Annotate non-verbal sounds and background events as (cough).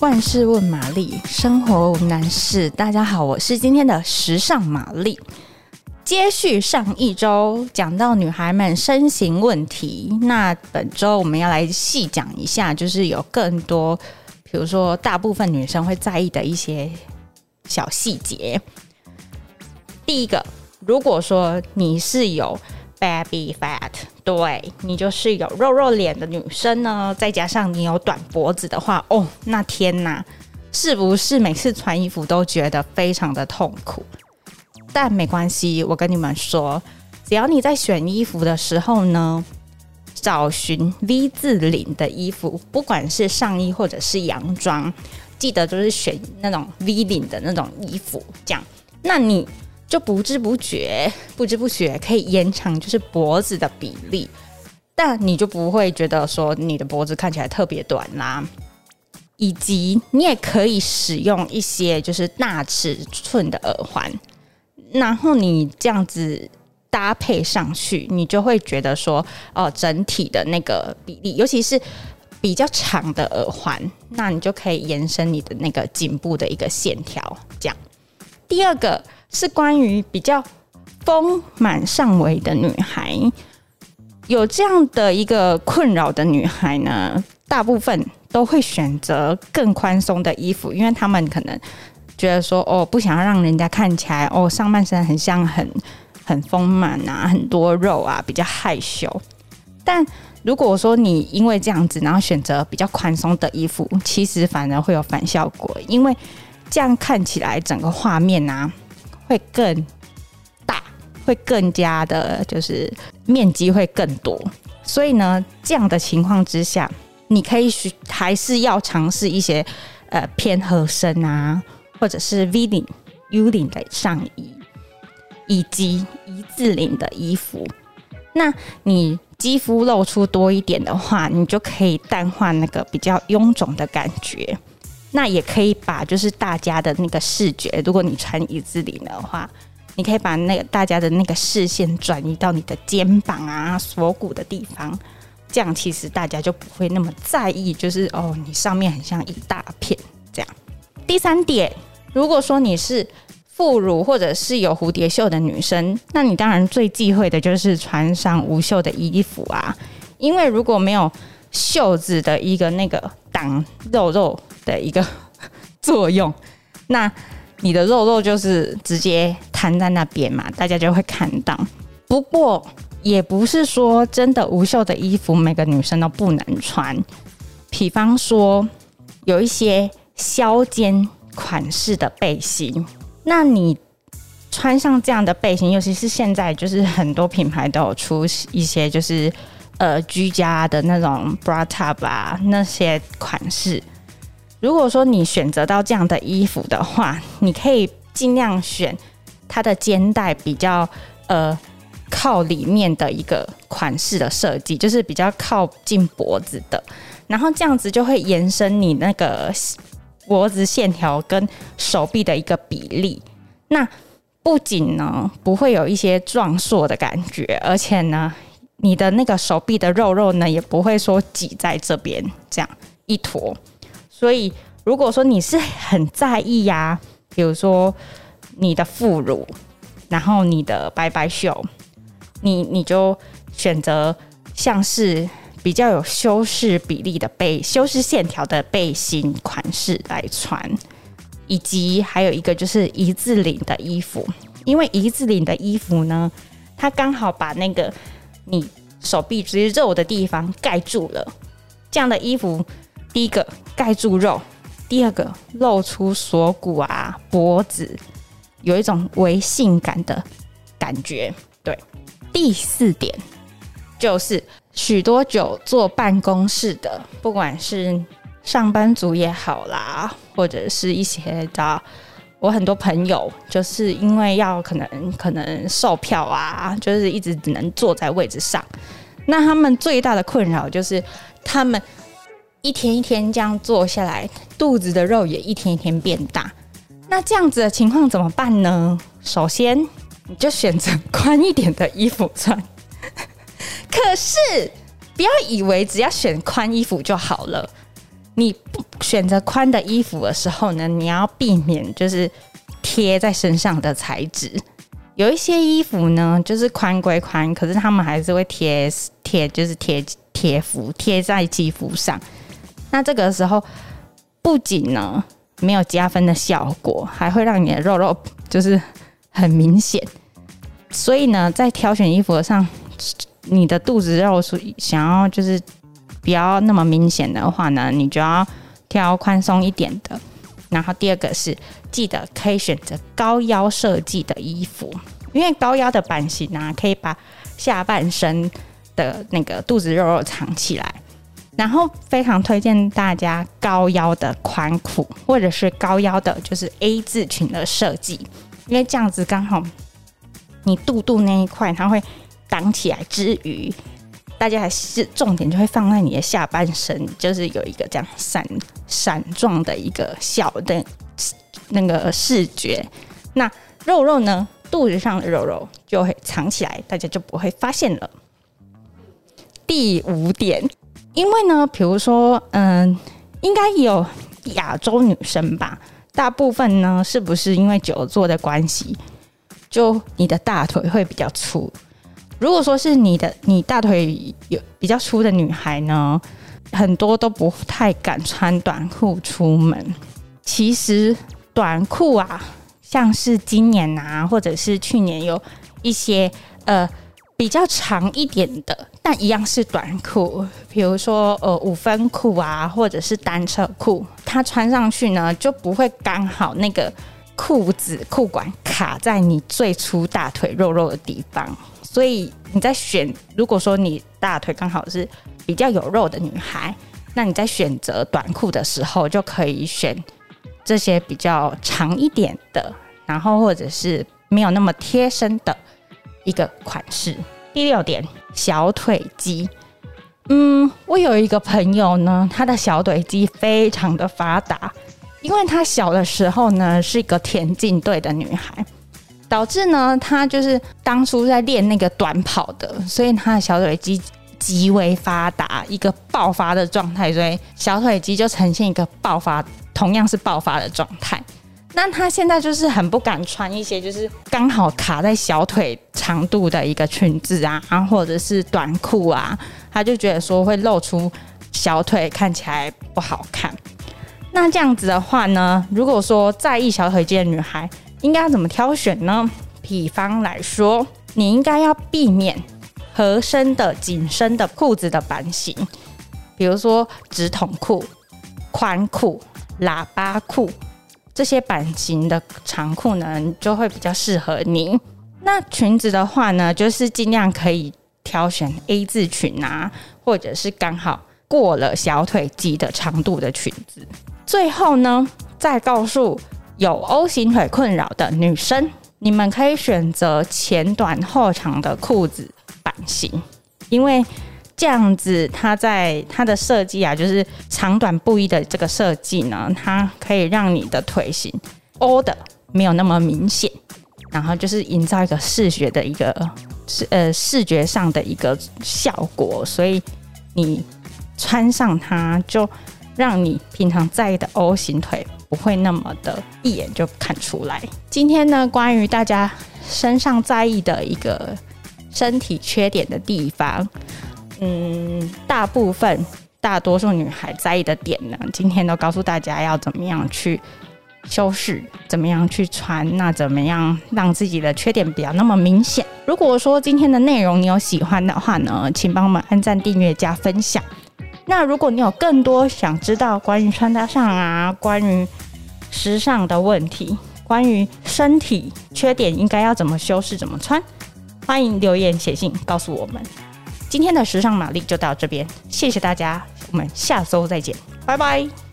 万事问玛丽，生活无难事。大家好，我是今天的时尚玛丽。接续上一周讲到女孩们身形问题，那本周我们要来细讲一下，就是有更多，比如说大部分女生会在意的一些小细节。第一个，如果说你是有 baby fat，对，你就是有肉肉脸的女生呢，再加上你有短脖子的话，哦，那天哪，是不是每次穿衣服都觉得非常的痛苦？但没关系，我跟你们说，只要你在选衣服的时候呢，找寻 V 字领的衣服，不管是上衣或者是洋装，记得就是选那种 V 领的那种衣服，这样，那你。就不知不觉，不知不觉可以延长就是脖子的比例，但你就不会觉得说你的脖子看起来特别短啦。以及你也可以使用一些就是大尺寸的耳环，然后你这样子搭配上去，你就会觉得说哦，整体的那个比例，尤其是比较长的耳环，那你就可以延伸你的那个颈部的一个线条。这样，第二个。是关于比较丰满上围的女孩，有这样的一个困扰的女孩呢，大部分都会选择更宽松的衣服，因为她们可能觉得说，哦，不想要让人家看起来，哦，上半身很像很很丰满啊，很多肉啊，比较害羞。但如果说你因为这样子，然后选择比较宽松的衣服，其实反而会有反效果，因为这样看起来整个画面啊。会更大，会更加的，就是面积会更多。所以呢，这样的情况之下，你可以还是要尝试一些呃偏合身啊，或者是 V 领、U 领的上衣，以及一字领的衣服。那你肌肤露出多一点的话，你就可以淡化那个比较臃肿的感觉。那也可以把就是大家的那个视觉，如果你穿一字领的话，你可以把那个大家的那个视线转移到你的肩膀啊、锁骨的地方，这样其实大家就不会那么在意，就是哦，你上面很像一大片这样。第三点，如果说你是副乳或者是有蝴蝶袖的女生，那你当然最忌讳的就是穿上无袖的衣服啊，因为如果没有袖子的一个那个挡肉肉的一个 (laughs) 作用，那你的肉肉就是直接摊在那边嘛，大家就会看到。不过也不是说真的无袖的衣服每个女生都不能穿，比方说有一些削肩款式的背心，那你穿上这样的背心，尤其是现在就是很多品牌都有出一些就是呃居家的那种 bra top 啊那些款式。如果说你选择到这样的衣服的话，你可以尽量选它的肩带比较呃靠里面的一个款式的设计，就是比较靠近脖子的，然后这样子就会延伸你那个脖子线条跟手臂的一个比例。那不仅呢不会有一些壮硕的感觉，而且呢你的那个手臂的肉肉呢也不会说挤在这边这样一坨。所以，如果说你是很在意呀、比如说你的副乳，然后你的拜拜袖，你你就选择像是比较有修饰比例的背、修饰线条的背心款式来穿，以及还有一个就是一字领的衣服，因为一字领的衣服呢，它刚好把那个你手臂最肉的地方盖住了，这样的衣服。第一个盖住肉，第二个露出锁骨啊、脖子，有一种微性感的感觉。对，第四点就是许多久坐办公室的，不管是上班族也好啦，或者是一些的，我很多朋友就是因为要可能可能售票啊，就是一直只能坐在位置上，那他们最大的困扰就是他们。一天一天这样做下来，肚子的肉也一天一天变大。那这样子的情况怎么办呢？首先，你就选择宽一点的衣服穿。可是，不要以为只要选宽衣服就好了。你选择宽的衣服的时候呢，你要避免就是贴在身上的材质。有一些衣服呢，就是宽归宽，可是他们还是会贴贴，就是贴贴服贴在肌肤上。那这个时候不仅呢没有加分的效果，还会让你的肉肉就是很明显。所以呢，在挑选衣服上，你的肚子肉是想要就是不要那么明显的话呢，你就要挑宽松一点的。然后第二个是记得可以选择高腰设计的衣服，因为高腰的版型啊，可以把下半身的那个肚子肉肉藏起来。然后非常推荐大家高腰的宽裤，或者是高腰的就是 A 字裙的设计，因为这样子刚好你肚肚那一块它会挡起来之余，大家还是重点就会放在你的下半身，就是有一个这样闪闪状的一个小的那个视觉。那肉肉呢，肚子上的肉肉就会藏起来，大家就不会发现了。第五点，因为呢，比如说，嗯，应该有亚洲女生吧，大部分呢，是不是因为久坐的关系，就你的大腿会比较粗？如果说是你的你大腿有比较粗的女孩呢，很多都不太敢穿短裤出门。其实短裤啊，像是今年啊，或者是去年有一些呃比较长一点的，但一样是短裤，比如说呃五分裤啊，或者是单车裤，它穿上去呢就不会刚好那个裤子裤管卡在你最粗大腿肉肉的地方。所以你在选，如果说你大腿刚好是比较有肉的女孩，那你在选择短裤的时候，就可以选这些比较长一点的，然后或者是没有那么贴身的一个款式。第六点，小腿肌。嗯，我有一个朋友呢，他的小腿肌非常的发达，因为他小的时候呢是一个田径队的女孩。导致呢，他就是当初在练那个短跑的，所以他的小腿肌极为发达，一个爆发的状态，所以小腿肌就呈现一个爆发，同样是爆发的状态。那他现在就是很不敢穿一些就是刚好卡在小腿长度的一个裙子啊，或者是短裤啊，他就觉得说会露出小腿，看起来不好看。那这样子的话呢，如果说在意小腿肌的女孩，应该要怎么挑选呢？比方来说，你应该要避免合身的紧身的裤子的版型，比如说直筒裤、宽裤、喇叭裤这些版型的长裤呢，就会比较适合你。那裙子的话呢，就是尽量可以挑选 A 字裙啊，或者是刚好过了小腿肌的长度的裙子。最后呢，再告诉。有 O 型腿困扰的女生，你们可以选择前短后长的裤子版型，因为这样子它在它的设计啊，就是长短不一的这个设计呢，它可以让你的腿型 O 的没有那么明显，然后就是营造一个视觉的一个视呃视觉上的一个效果，所以你穿上它就让你平常在意的 O 型腿。不会那么的一眼就看出来。今天呢，关于大家身上在意的一个身体缺点的地方，嗯，大部分大多数女孩在意的点呢，今天都告诉大家要怎么样去修饰，怎么样去穿，那怎么样让自己的缺点不要那么明显。如果说今天的内容你有喜欢的话呢，请帮我们按赞、订阅、加分享。那如果你有更多想知道关于穿搭上啊，关于时尚的问题，关于身体缺点应该要怎么修饰、怎么穿，欢迎留言写信告诉我们。今天的时尚玛丽就到这边，谢谢大家，我们下周再见，拜拜。